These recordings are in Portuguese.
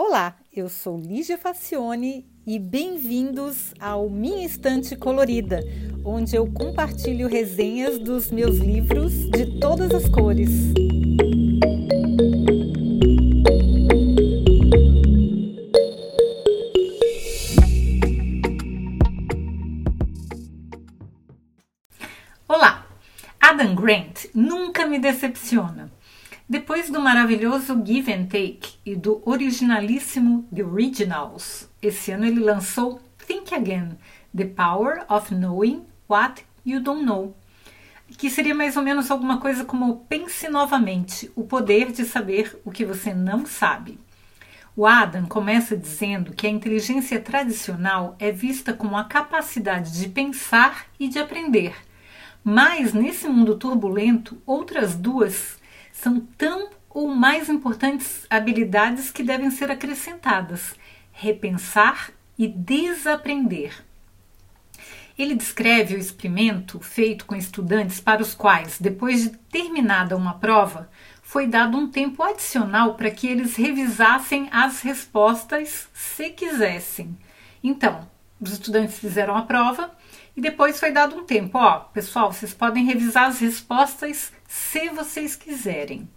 Olá, eu sou Lígia Facione e bem-vindos ao Minha Estante Colorida, onde eu compartilho resenhas dos meus livros de todas as cores. Olá! Adam Grant nunca me decepciona. Depois do maravilhoso Give and Take e do originalíssimo The Originals, esse ano ele lançou Think Again: The Power of Knowing What You Don't Know, que seria mais ou menos alguma coisa como Pense novamente: o poder de saber o que você não sabe. O Adam começa dizendo que a inteligência tradicional é vista como a capacidade de pensar e de aprender. Mas nesse mundo turbulento, outras duas são tão ou mais importantes habilidades que devem ser acrescentadas: repensar e desaprender. Ele descreve o experimento feito com estudantes para os quais, depois de terminada uma prova, foi dado um tempo adicional para que eles revisassem as respostas se quisessem. Então, os estudantes fizeram a prova e depois foi dado um tempo. Ó, pessoal, vocês podem revisar as respostas se vocês quiserem.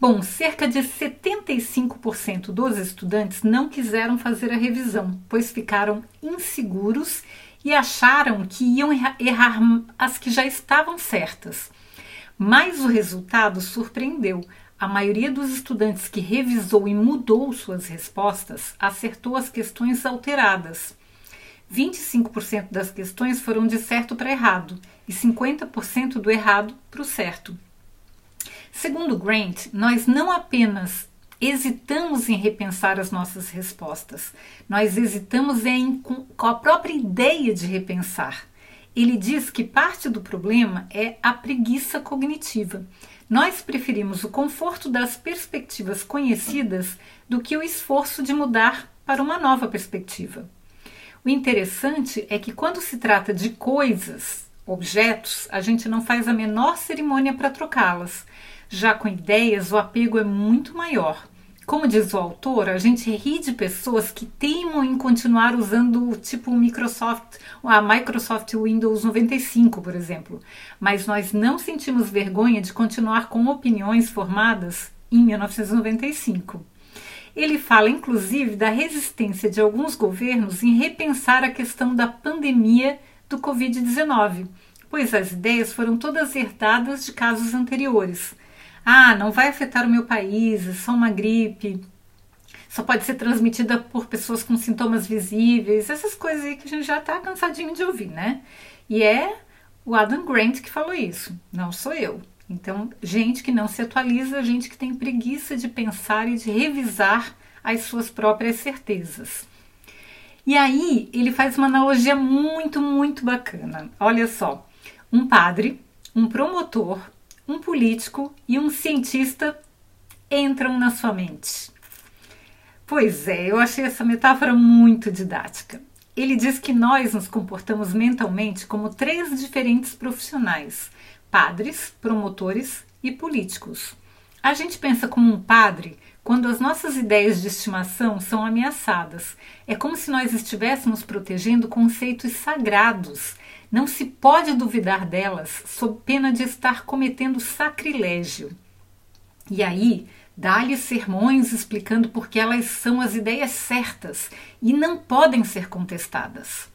Bom, cerca de 75% dos estudantes não quiseram fazer a revisão, pois ficaram inseguros e acharam que iam errar as que já estavam certas. Mas o resultado surpreendeu. A maioria dos estudantes que revisou e mudou suas respostas acertou as questões alteradas. 25% das questões foram de certo para errado e 50% do errado para o certo. Segundo Grant, nós não apenas hesitamos em repensar as nossas respostas, nós hesitamos em, com a própria ideia de repensar. Ele diz que parte do problema é a preguiça cognitiva. Nós preferimos o conforto das perspectivas conhecidas do que o esforço de mudar para uma nova perspectiva. O interessante é que quando se trata de coisas, objetos, a gente não faz a menor cerimônia para trocá-las. Já com ideias, o apego é muito maior. Como diz o autor, a gente ri de pessoas que teimam em continuar usando tipo o Microsoft, a Microsoft Windows 95, por exemplo, mas nós não sentimos vergonha de continuar com opiniões formadas em 1995. Ele fala inclusive da resistência de alguns governos em repensar a questão da pandemia do Covid-19, pois as ideias foram todas herdadas de casos anteriores. Ah, não vai afetar o meu país, é só uma gripe, só pode ser transmitida por pessoas com sintomas visíveis, essas coisas aí que a gente já está cansadinho de ouvir, né? E é o Adam Grant que falou isso, não sou eu. Então, gente que não se atualiza, gente que tem preguiça de pensar e de revisar as suas próprias certezas. E aí, ele faz uma analogia muito, muito bacana. Olha só: um padre, um promotor, um político e um cientista entram na sua mente. Pois é, eu achei essa metáfora muito didática. Ele diz que nós nos comportamos mentalmente como três diferentes profissionais padres, promotores e políticos. A gente pensa como um padre quando as nossas ideias de estimação são ameaçadas. É como se nós estivéssemos protegendo conceitos sagrados. Não se pode duvidar delas sob pena de estar cometendo sacrilégio. E aí, dá-lhe sermões explicando por que elas são as ideias certas e não podem ser contestadas.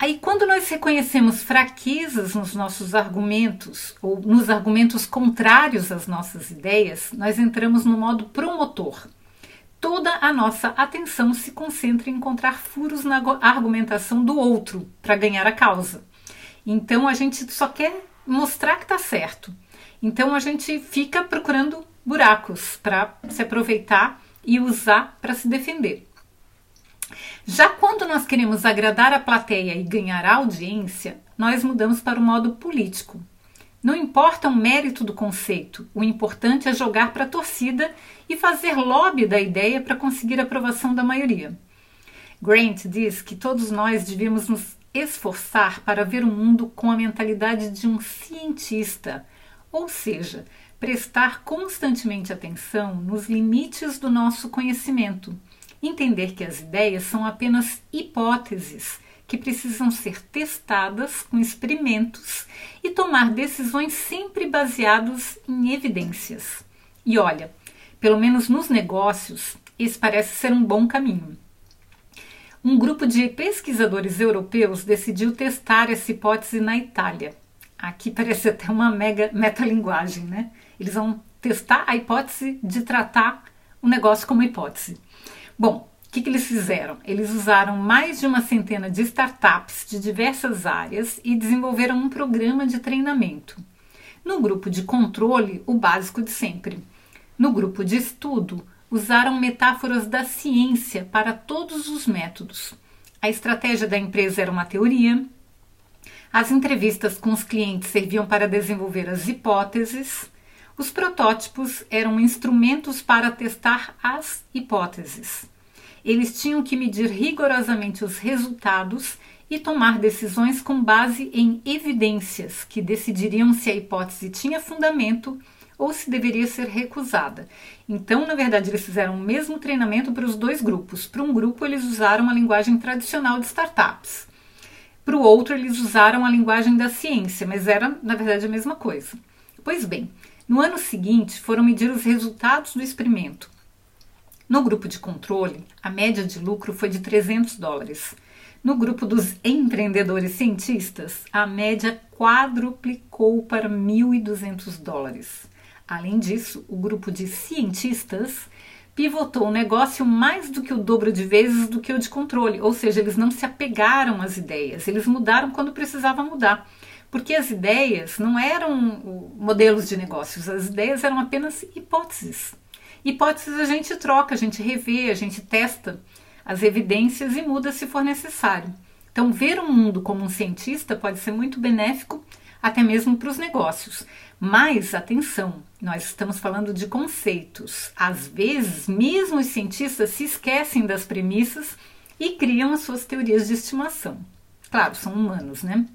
Aí, quando nós reconhecemos fraquezas nos nossos argumentos ou nos argumentos contrários às nossas ideias, nós entramos no modo promotor. Toda a nossa atenção se concentra em encontrar furos na argumentação do outro para ganhar a causa. Então, a gente só quer mostrar que está certo. Então, a gente fica procurando buracos para se aproveitar e usar para se defender. Já quando nós queremos agradar a plateia e ganhar audiência, nós mudamos para o modo político. Não importa o mérito do conceito, o importante é jogar para a torcida e fazer lobby da ideia para conseguir a aprovação da maioria. Grant diz que todos nós devíamos nos esforçar para ver o mundo com a mentalidade de um cientista, ou seja, prestar constantemente atenção nos limites do nosso conhecimento, entender que as ideias são apenas hipóteses que precisam ser testadas com experimentos e tomar decisões sempre baseadas em evidências. E olha, pelo menos nos negócios, esse parece ser um bom caminho. Um grupo de pesquisadores europeus decidiu testar essa hipótese na Itália. Aqui parece até uma mega metalinguagem, né? Eles vão testar a hipótese de tratar o negócio como hipótese. Bom, o que, que, eles fizeram? Eles usaram mais de uma centena de startups de diversas áreas e desenvolveram um programa de treinamento. No grupo de controle, o básico de sempre. No grupo de estudo, usaram metáforas da ciência para todos os métodos. A estratégia da empresa era uma teoria. As entrevistas com os clientes serviam para desenvolver as hipóteses. Os protótipos eram instrumentos para testar as hipóteses. Eles tinham que medir rigorosamente os resultados e tomar decisões com base em evidências que decidiriam se a hipótese tinha fundamento ou se deveria ser recusada. Então, na verdade, eles fizeram o mesmo treinamento para os dois grupos. Para um grupo, eles usaram a linguagem tradicional de startups. Para o outro, eles usaram a linguagem da ciência, mas era, na verdade, a mesma coisa. Pois bem, no ano seguinte, foram medir os resultados do experimento. No grupo de controle, a média de lucro foi de 300 dólares. No grupo dos empreendedores cientistas, a média quadruplicou para 1.200 dólares. Além disso, o grupo de cientistas pivotou o negócio mais do que o dobro de vezes do que o de controle, ou seja, eles não se apegaram às ideias, eles mudaram quando precisava mudar. Porque as ideias não eram modelos de negócios, as ideias eram apenas hipóteses. Hipóteses a gente troca, a gente revê, a gente testa as evidências e muda se for necessário. Então, ver o mundo como um cientista pode ser muito benéfico, até mesmo para os negócios. Mas, atenção, nós estamos falando de conceitos. Às vezes, mesmo os cientistas se esquecem das premissas e criam as suas teorias de estimação. Claro, são humanos, né?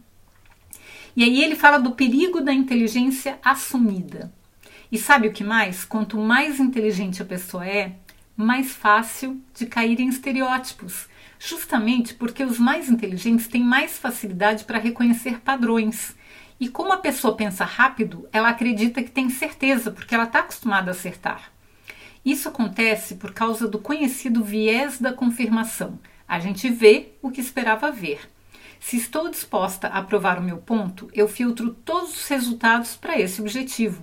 E aí ele fala do perigo da inteligência assumida. E sabe o que mais? Quanto mais inteligente a pessoa é, mais fácil de cair em estereótipos, justamente porque os mais inteligentes têm mais facilidade para reconhecer padrões. E como a pessoa pensa rápido, ela acredita que tem certeza, porque ela está acostumada a acertar. Isso acontece por causa do conhecido viés da confirmação. A gente vê o que esperava ver. Se estou disposta a provar o meu ponto, eu filtro todos os resultados para esse objetivo.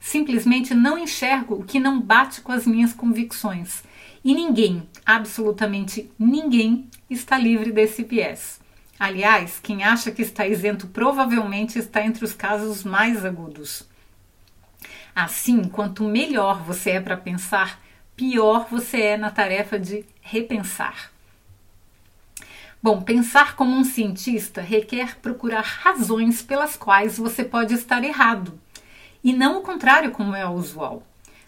Simplesmente não enxergo o que não bate com as minhas convicções. E ninguém, absolutamente ninguém, está livre desse viés. Aliás, quem acha que está isento provavelmente está entre os casos mais agudos. Assim, quanto melhor você é para pensar, pior você é na tarefa de repensar. Bom, pensar como um cientista requer procurar razões pelas quais você pode estar errado e não o contrário, como é usual.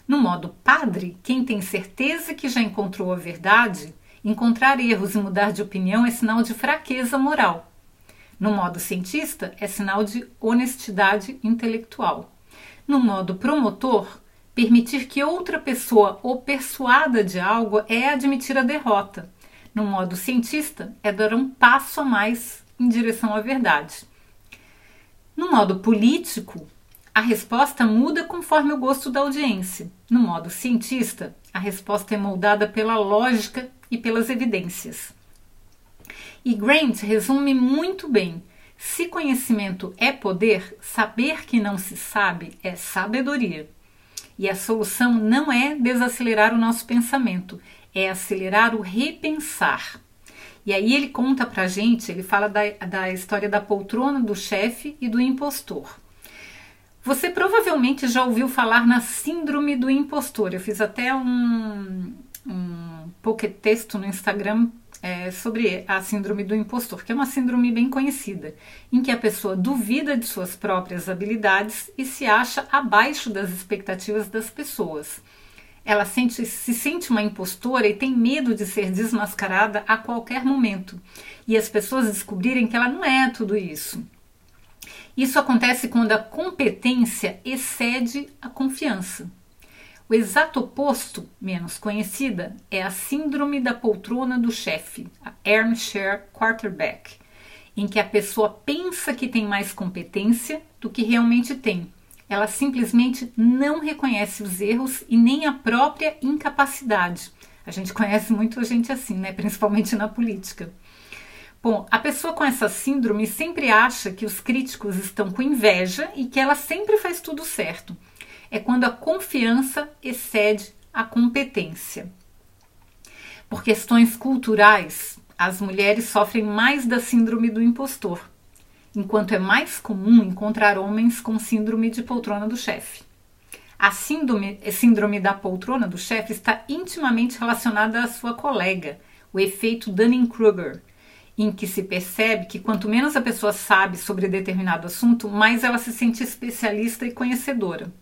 No modo padre, quem tem certeza que já encontrou a verdade, encontrar erros e mudar de opinião é sinal de fraqueza moral. No modo cientista, é sinal de honestidade intelectual. No modo promotor, permitir que outra pessoa o persuada de algo é admitir a derrota. No modo cientista, é dar um passo a mais em direção à verdade. No modo político, a resposta muda conforme o gosto da audiência. No modo cientista, a resposta é moldada pela lógica e pelas evidências. E Grant resume muito bem: se conhecimento é poder, saber que não se sabe é sabedoria. E a solução não é desacelerar o nosso pensamento, é acelerar o repensar. E aí ele conta pra gente, ele fala da, da história da poltrona do chefe e do impostor. Você provavelmente já ouviu falar na síndrome do impostor. Eu fiz até um, um pocket texto no Instagram é, sobre a síndrome do impostor, que é uma síndrome bem conhecida, em que a pessoa duvida de suas próprias habilidades e se acha abaixo das expectativas das pessoas. Ela sente, se sente uma impostora e tem medo de ser desmascarada a qualquer momento e as pessoas descobrirem que ela não é tudo isso. Isso acontece quando a competência excede a confiança. O exato oposto, menos conhecida, é a síndrome da poltrona do chefe, a armchair quarterback, em que a pessoa pensa que tem mais competência do que realmente tem. Ela simplesmente não reconhece os erros e nem a própria incapacidade. A gente conhece muita gente assim, né? principalmente na política. Bom, a pessoa com essa síndrome sempre acha que os críticos estão com inveja e que ela sempre faz tudo certo é quando a confiança excede a competência. Por questões culturais, as mulheres sofrem mais da síndrome do impostor, enquanto é mais comum encontrar homens com síndrome de poltrona do chefe. A síndrome, síndrome da poltrona do chefe está intimamente relacionada à sua colega, o efeito Dunning-Kruger, em que se percebe que quanto menos a pessoa sabe sobre determinado assunto, mais ela se sente especialista e conhecedora.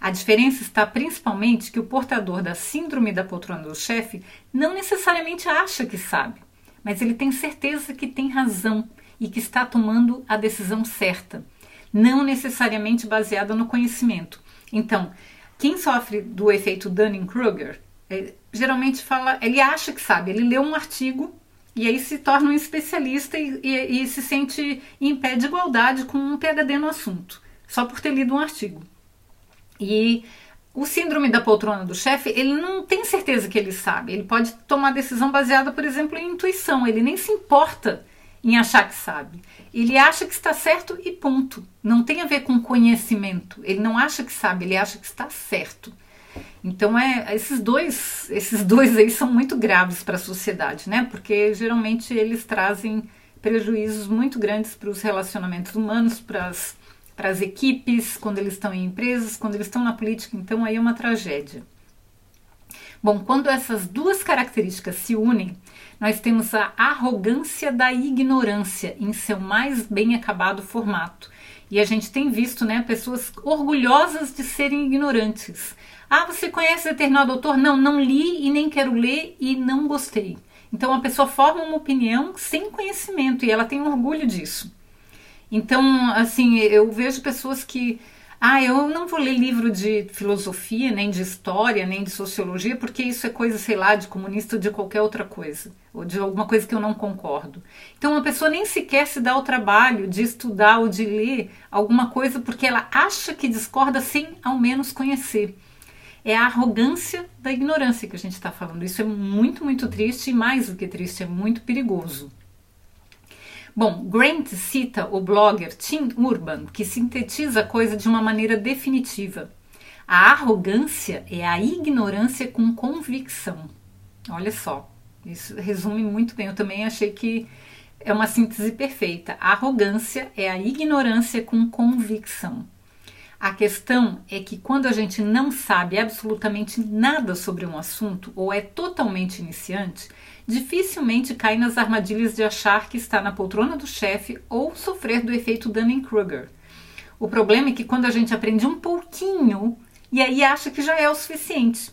A diferença está principalmente que o portador da síndrome da poltrona do chefe não necessariamente acha que sabe, mas ele tem certeza que tem razão e que está tomando a decisão certa, não necessariamente baseada no conhecimento. Então, quem sofre do efeito Dunning-Kruger é, geralmente fala, ele acha que sabe, ele lê um artigo e aí se torna um especialista e, e, e se sente em pé de igualdade com um PhD no assunto, só por ter lido um artigo. E o síndrome da poltrona do chefe, ele não tem certeza que ele sabe. Ele pode tomar decisão baseada, por exemplo, em intuição. Ele nem se importa em achar que sabe. Ele acha que está certo e ponto. Não tem a ver com conhecimento. Ele não acha que sabe, ele acha que está certo. Então é esses dois, esses dois aí são muito graves para a sociedade, né? Porque geralmente eles trazem prejuízos muito grandes para os relacionamentos humanos, para as equipes, quando eles estão em empresas, quando eles estão na política, então aí é uma tragédia. Bom, quando essas duas características se unem, nós temos a arrogância da ignorância em seu mais bem acabado formato. E a gente tem visto, né, pessoas orgulhosas de serem ignorantes. Ah, você conhece determinado autor? Não, não li e nem quero ler e não gostei. Então a pessoa forma uma opinião sem conhecimento e ela tem orgulho disso. Então, assim, eu vejo pessoas que. Ah, eu não vou ler livro de filosofia, nem de história, nem de sociologia, porque isso é coisa, sei lá, de comunista ou de qualquer outra coisa, ou de alguma coisa que eu não concordo. Então, uma pessoa nem sequer se dá o trabalho de estudar ou de ler alguma coisa porque ela acha que discorda sem ao menos conhecer. É a arrogância da ignorância que a gente está falando. Isso é muito, muito triste e, mais do que triste, é muito perigoso. Bom, Grant cita o blogger Tim Urban, que sintetiza a coisa de uma maneira definitiva. A arrogância é a ignorância com convicção. Olha só, isso resume muito bem. Eu também achei que é uma síntese perfeita. A arrogância é a ignorância com convicção. A questão é que quando a gente não sabe absolutamente nada sobre um assunto ou é totalmente iniciante, dificilmente cai nas armadilhas de achar que está na poltrona do chefe ou sofrer do efeito Dunning-Kruger. O problema é que quando a gente aprende um pouquinho e aí acha que já é o suficiente.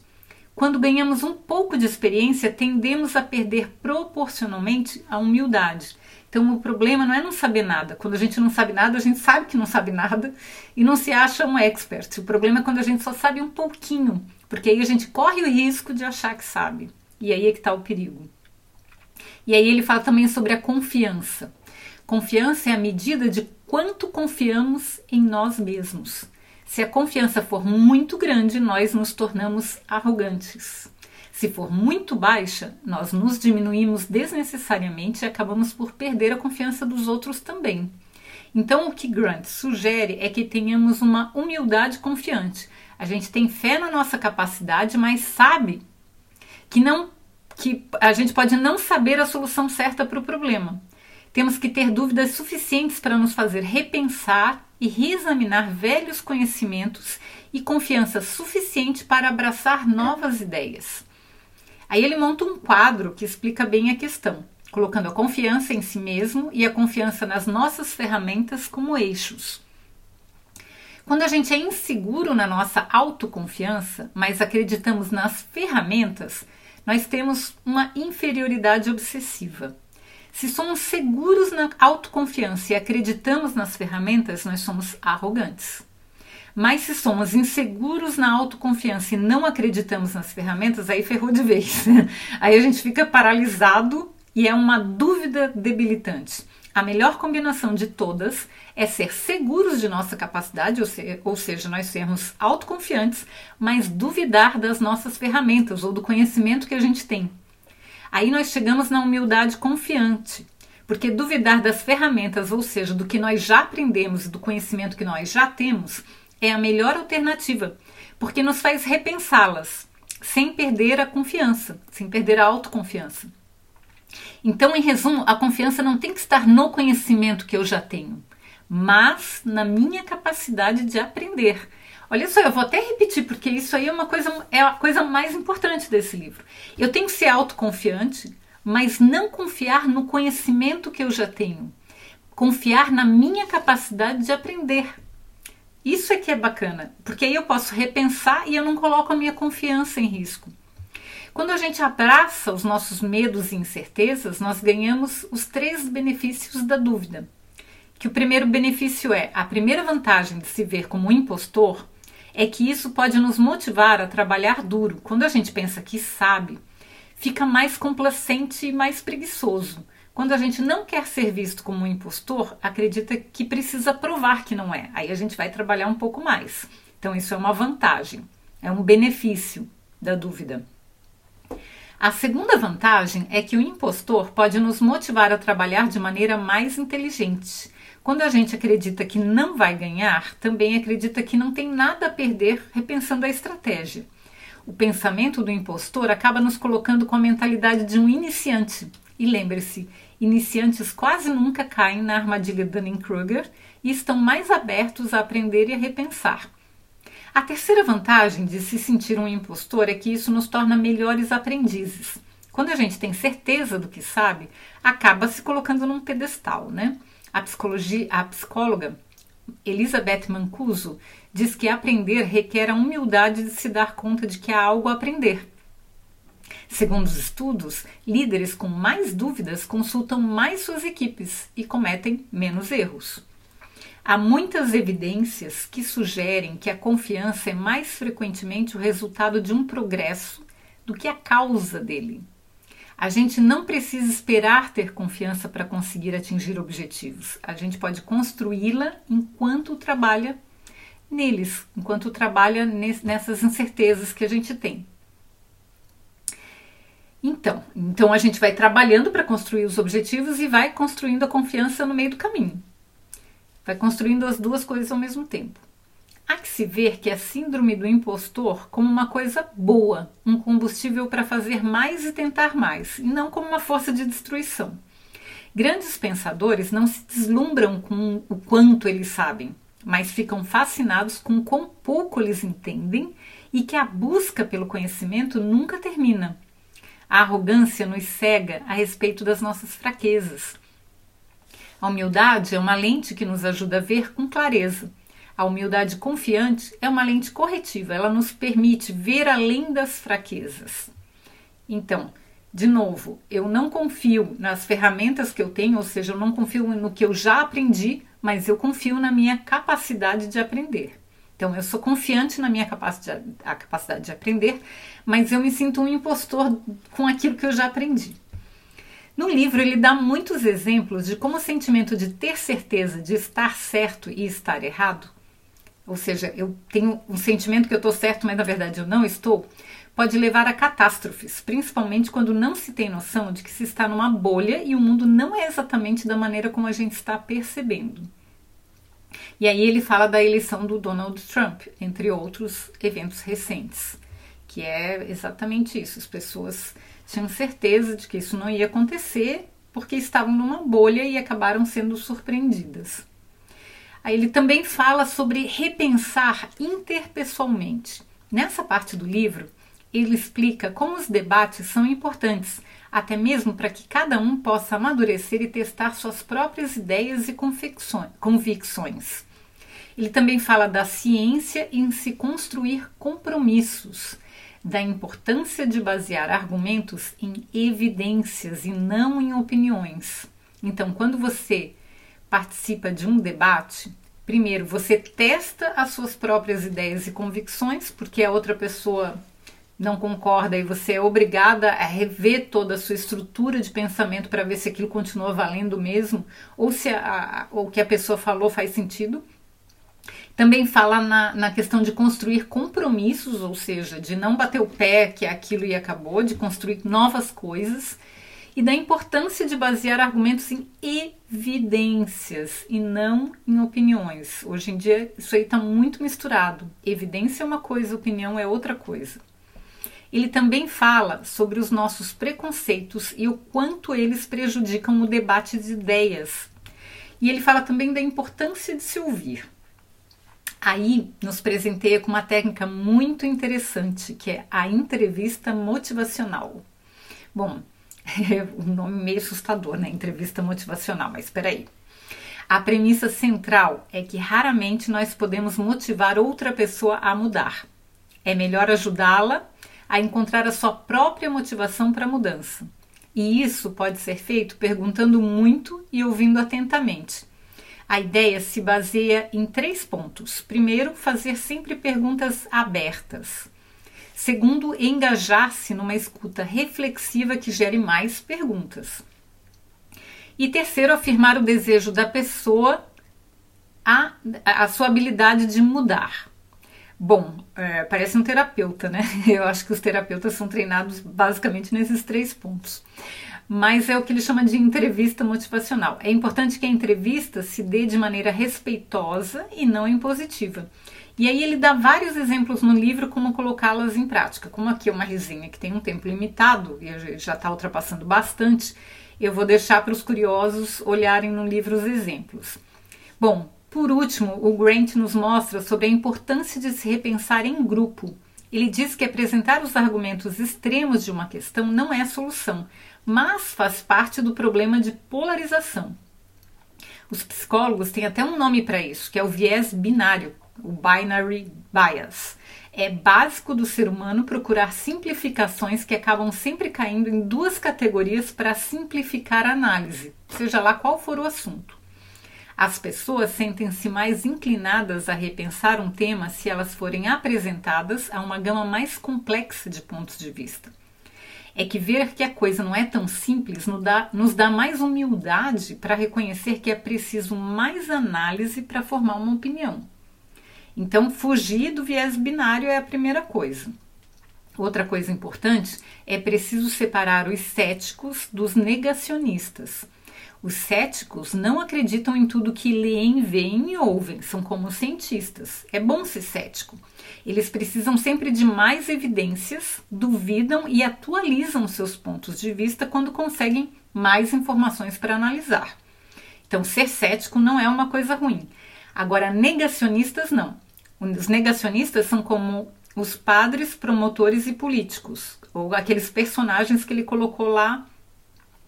Quando ganhamos um pouco de experiência, tendemos a perder proporcionalmente a humildade. Então o problema não é não saber nada. Quando a gente não sabe nada, a gente sabe que não sabe nada e não se acha um expert. O problema é quando a gente só sabe um pouquinho, porque aí a gente corre o risco de achar que sabe. E aí é que está o perigo. E aí ele fala também sobre a confiança. Confiança é a medida de quanto confiamos em nós mesmos. Se a confiança for muito grande, nós nos tornamos arrogantes. Se for muito baixa, nós nos diminuímos desnecessariamente e acabamos por perder a confiança dos outros também. Então, o que Grant sugere é que tenhamos uma humildade confiante. A gente tem fé na nossa capacidade, mas sabe que não que a gente pode não saber a solução certa para o problema. Temos que ter dúvidas suficientes para nos fazer repensar e reexaminar velhos conhecimentos e confiança suficiente para abraçar novas ideias. Aí ele monta um quadro que explica bem a questão, colocando a confiança em si mesmo e a confiança nas nossas ferramentas como eixos. Quando a gente é inseguro na nossa autoconfiança, mas acreditamos nas ferramentas, nós temos uma inferioridade obsessiva. Se somos seguros na autoconfiança e acreditamos nas ferramentas, nós somos arrogantes. Mas se somos inseguros na autoconfiança e não acreditamos nas ferramentas, aí ferrou de vez. aí a gente fica paralisado e é uma dúvida debilitante. A melhor combinação de todas é ser seguros de nossa capacidade, ou, ser, ou seja, nós sermos autoconfiantes, mas duvidar das nossas ferramentas ou do conhecimento que a gente tem. Aí nós chegamos na humildade confiante, porque duvidar das ferramentas, ou seja, do que nós já aprendemos e do conhecimento que nós já temos, é a melhor alternativa, porque nos faz repensá-las, sem perder a confiança, sem perder a autoconfiança. Então, em resumo, a confiança não tem que estar no conhecimento que eu já tenho, mas na minha capacidade de aprender. Olha só, eu vou até repetir, porque isso aí é uma coisa, é a coisa mais importante desse livro. Eu tenho que ser autoconfiante, mas não confiar no conhecimento que eu já tenho. Confiar na minha capacidade de aprender. Isso é que é bacana, porque aí eu posso repensar e eu não coloco a minha confiança em risco. Quando a gente abraça os nossos medos e incertezas, nós ganhamos os três benefícios da dúvida. Que o primeiro benefício é a primeira vantagem de se ver como um impostor é que isso pode nos motivar a trabalhar duro. Quando a gente pensa que sabe, fica mais complacente e mais preguiçoso. Quando a gente não quer ser visto como um impostor, acredita que precisa provar que não é. Aí a gente vai trabalhar um pouco mais. Então, isso é uma vantagem, é um benefício da dúvida. A segunda vantagem é que o impostor pode nos motivar a trabalhar de maneira mais inteligente. Quando a gente acredita que não vai ganhar, também acredita que não tem nada a perder repensando a estratégia. O pensamento do impostor acaba nos colocando com a mentalidade de um iniciante. E lembre-se, iniciantes quase nunca caem na armadilha Dunning-Kruger e estão mais abertos a aprender e a repensar. A terceira vantagem de se sentir um impostor é que isso nos torna melhores aprendizes. Quando a gente tem certeza do que sabe, acaba se colocando num pedestal, né? A, psicologia, a psicóloga Elizabeth Mancuso diz que aprender requer a humildade de se dar conta de que há algo a aprender. Segundo os estudos, líderes com mais dúvidas consultam mais suas equipes e cometem menos erros. Há muitas evidências que sugerem que a confiança é mais frequentemente o resultado de um progresso do que a causa dele. A gente não precisa esperar ter confiança para conseguir atingir objetivos. A gente pode construí-la enquanto trabalha neles, enquanto trabalha nessas incertezas que a gente tem. Então, então a gente vai trabalhando para construir os objetivos e vai construindo a confiança no meio do caminho. Vai construindo as duas coisas ao mesmo tempo. Há que se ver que a síndrome do impostor como uma coisa boa, um combustível para fazer mais e tentar mais, e não como uma força de destruição. Grandes pensadores não se deslumbram com o quanto eles sabem, mas ficam fascinados com quão pouco eles entendem e que a busca pelo conhecimento nunca termina. A arrogância nos cega a respeito das nossas fraquezas. A humildade é uma lente que nos ajuda a ver com clareza. A humildade confiante é uma lente corretiva, ela nos permite ver além das fraquezas. Então, de novo, eu não confio nas ferramentas que eu tenho, ou seja, eu não confio no que eu já aprendi, mas eu confio na minha capacidade de aprender. Então, eu sou confiante na minha capacidade, de aprender, mas eu me sinto um impostor com aquilo que eu já aprendi. No livro, ele dá muitos exemplos de como o sentimento de ter certeza de estar certo e estar errado, ou seja, eu tenho um sentimento que eu estou certo, mas na verdade eu não estou, pode levar a catástrofes, principalmente quando não se tem noção de que se está numa bolha e o mundo não é exatamente da maneira como a gente está percebendo. E aí ele fala da eleição do Donald Trump, entre outros eventos recentes, que é exatamente isso. As pessoas tinham certeza de que isso não ia acontecer porque estavam numa bolha e acabaram sendo surpreendidas. Aí ele também fala sobre repensar interpessoalmente. Nessa parte do livro, ele explica como os debates são importantes, até mesmo para que cada um possa amadurecer e testar suas próprias ideias e convicções. Ele também fala da ciência em se construir compromissos da importância de basear argumentos em evidências e não em opiniões. Então, quando você participa de um debate, primeiro você testa as suas próprias ideias e convicções, porque a outra pessoa não concorda e você é obrigada a rever toda a sua estrutura de pensamento para ver se aquilo continua valendo mesmo ou se a, que a pessoa falou faz sentido. Também fala na, na questão de construir compromissos, ou seja, de não bater o pé que aquilo e acabou, de construir novas coisas e da importância de basear argumentos em evidências e não em opiniões. Hoje em dia isso aí está muito misturado. Evidência é uma coisa, opinião é outra coisa. Ele também fala sobre os nossos preconceitos e o quanto eles prejudicam o debate de ideias. E ele fala também da importância de se ouvir. Aí nos presenteia com uma técnica muito interessante, que é a entrevista motivacional. Bom, é um nome meio assustador, né? Entrevista motivacional, mas espera aí. A premissa central é que raramente nós podemos motivar outra pessoa a mudar. É melhor ajudá-la a encontrar a sua própria motivação para a mudança. E isso pode ser feito perguntando muito e ouvindo atentamente. A ideia se baseia em três pontos. Primeiro, fazer sempre perguntas abertas. Segundo, engajar-se numa escuta reflexiva que gere mais perguntas. E terceiro, afirmar o desejo da pessoa, a, a sua habilidade de mudar. Bom, é, parece um terapeuta, né? Eu acho que os terapeutas são treinados basicamente nesses três pontos. Mas é o que ele chama de entrevista motivacional. É importante que a entrevista se dê de maneira respeitosa e não impositiva. E aí ele dá vários exemplos no livro como colocá-las em prática. Como aqui é uma resenha que tem um tempo limitado e já está ultrapassando bastante, eu vou deixar para os curiosos olharem no livro os exemplos. Bom, por último, o Grant nos mostra sobre a importância de se repensar em grupo. Ele diz que apresentar os argumentos extremos de uma questão não é a solução, mas faz parte do problema de polarização. Os psicólogos têm até um nome para isso, que é o viés binário, o binary bias. É básico do ser humano procurar simplificações que acabam sempre caindo em duas categorias para simplificar a análise, seja lá qual for o assunto. As pessoas sentem-se mais inclinadas a repensar um tema se elas forem apresentadas a uma gama mais complexa de pontos de vista. É que ver que a coisa não é tão simples nos dá, nos dá mais humildade para reconhecer que é preciso mais análise para formar uma opinião. Então, fugir do viés binário é a primeira coisa. Outra coisa importante é preciso separar os céticos dos negacionistas. Os céticos não acreditam em tudo que leem, veem e ouvem, são como cientistas. É bom ser cético. Eles precisam sempre de mais evidências, duvidam e atualizam seus pontos de vista quando conseguem mais informações para analisar. Então, ser cético não é uma coisa ruim. Agora, negacionistas não. Os negacionistas são como os padres, promotores e políticos, ou aqueles personagens que ele colocou lá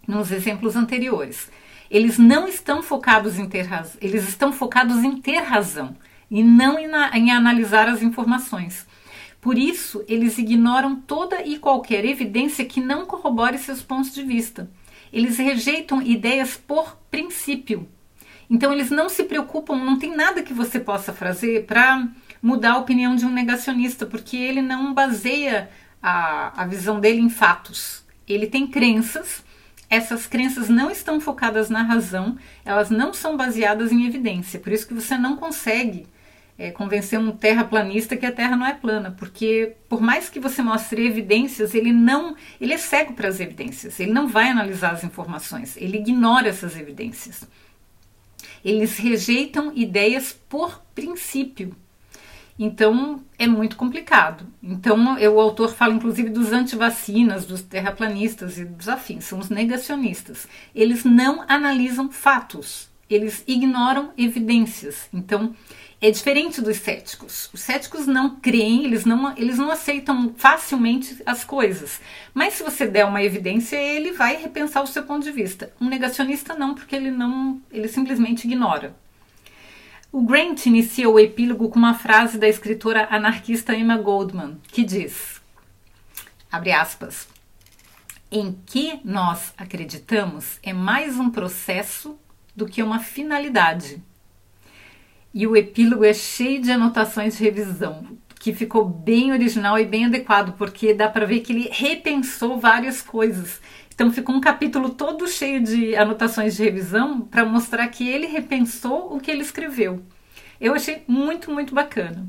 nos exemplos anteriores. Eles não estão focados em ter razão, eles estão focados em ter razão e não em, em analisar as informações. Por isso, eles ignoram toda e qualquer evidência que não corrobore seus pontos de vista. Eles rejeitam ideias por princípio. Então, eles não se preocupam, não tem nada que você possa fazer para mudar a opinião de um negacionista, porque ele não baseia a, a visão dele em fatos. Ele tem crenças essas crenças não estão focadas na razão, elas não são baseadas em evidência. Por isso que você não consegue é, convencer um terraplanista que a Terra não é plana, porque por mais que você mostre evidências, ele não, ele é cego para as evidências. Ele não vai analisar as informações. Ele ignora essas evidências. Eles rejeitam ideias por princípio. Então é muito complicado. Então o autor fala inclusive dos antivacinas, dos terraplanistas e dos afins, são os negacionistas. Eles não analisam fatos, eles ignoram evidências. Então é diferente dos céticos. Os céticos não creem, eles não, eles não aceitam facilmente as coisas. Mas se você der uma evidência, ele vai repensar o seu ponto de vista. Um negacionista não, porque ele não, ele simplesmente ignora. O Grant inicia o epílogo com uma frase da escritora anarquista Emma Goldman, que diz: abre aspas, em que nós acreditamos é mais um processo do que uma finalidade. E o epílogo é cheio de anotações de revisão, que ficou bem original e bem adequado, porque dá para ver que ele repensou várias coisas. Então ficou um capítulo todo cheio de anotações de revisão para mostrar que ele repensou o que ele escreveu. Eu achei muito, muito bacana.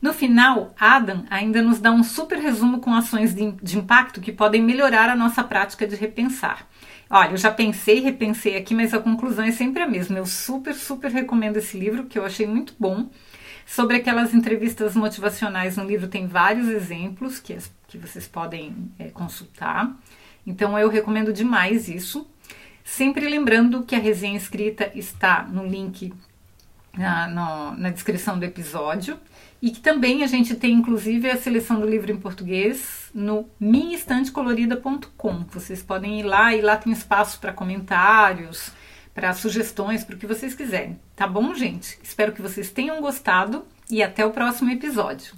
No final, Adam ainda nos dá um super resumo com ações de, de impacto que podem melhorar a nossa prática de repensar. Olha, eu já pensei, repensei aqui, mas a conclusão é sempre a mesma. Eu super, super recomendo esse livro, que eu achei muito bom. Sobre aquelas entrevistas motivacionais no livro tem vários exemplos que, que vocês podem é, consultar. Então eu recomendo demais isso. Sempre lembrando que a resenha escrita está no link na, no, na descrição do episódio e que também a gente tem inclusive a seleção do livro em português no minhaestantecolorida.com. Vocês podem ir lá e lá tem espaço para comentários, para sugestões, para o que vocês quiserem. Tá bom, gente? Espero que vocês tenham gostado e até o próximo episódio.